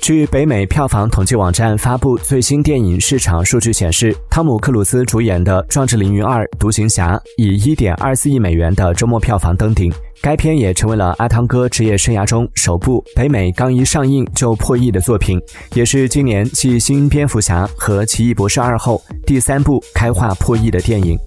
据北美票房统计网站发布最新电影市场数据显示，汤姆·克鲁斯主演的《壮志凌云二：独行侠》以1.24亿美元的周末票房登顶。该片也成为了阿汤哥职业生涯中首部北美刚一上映就破亿的作品，也是今年继《新蝙蝠侠》和《奇异博士二》后第三部开画破亿的电影。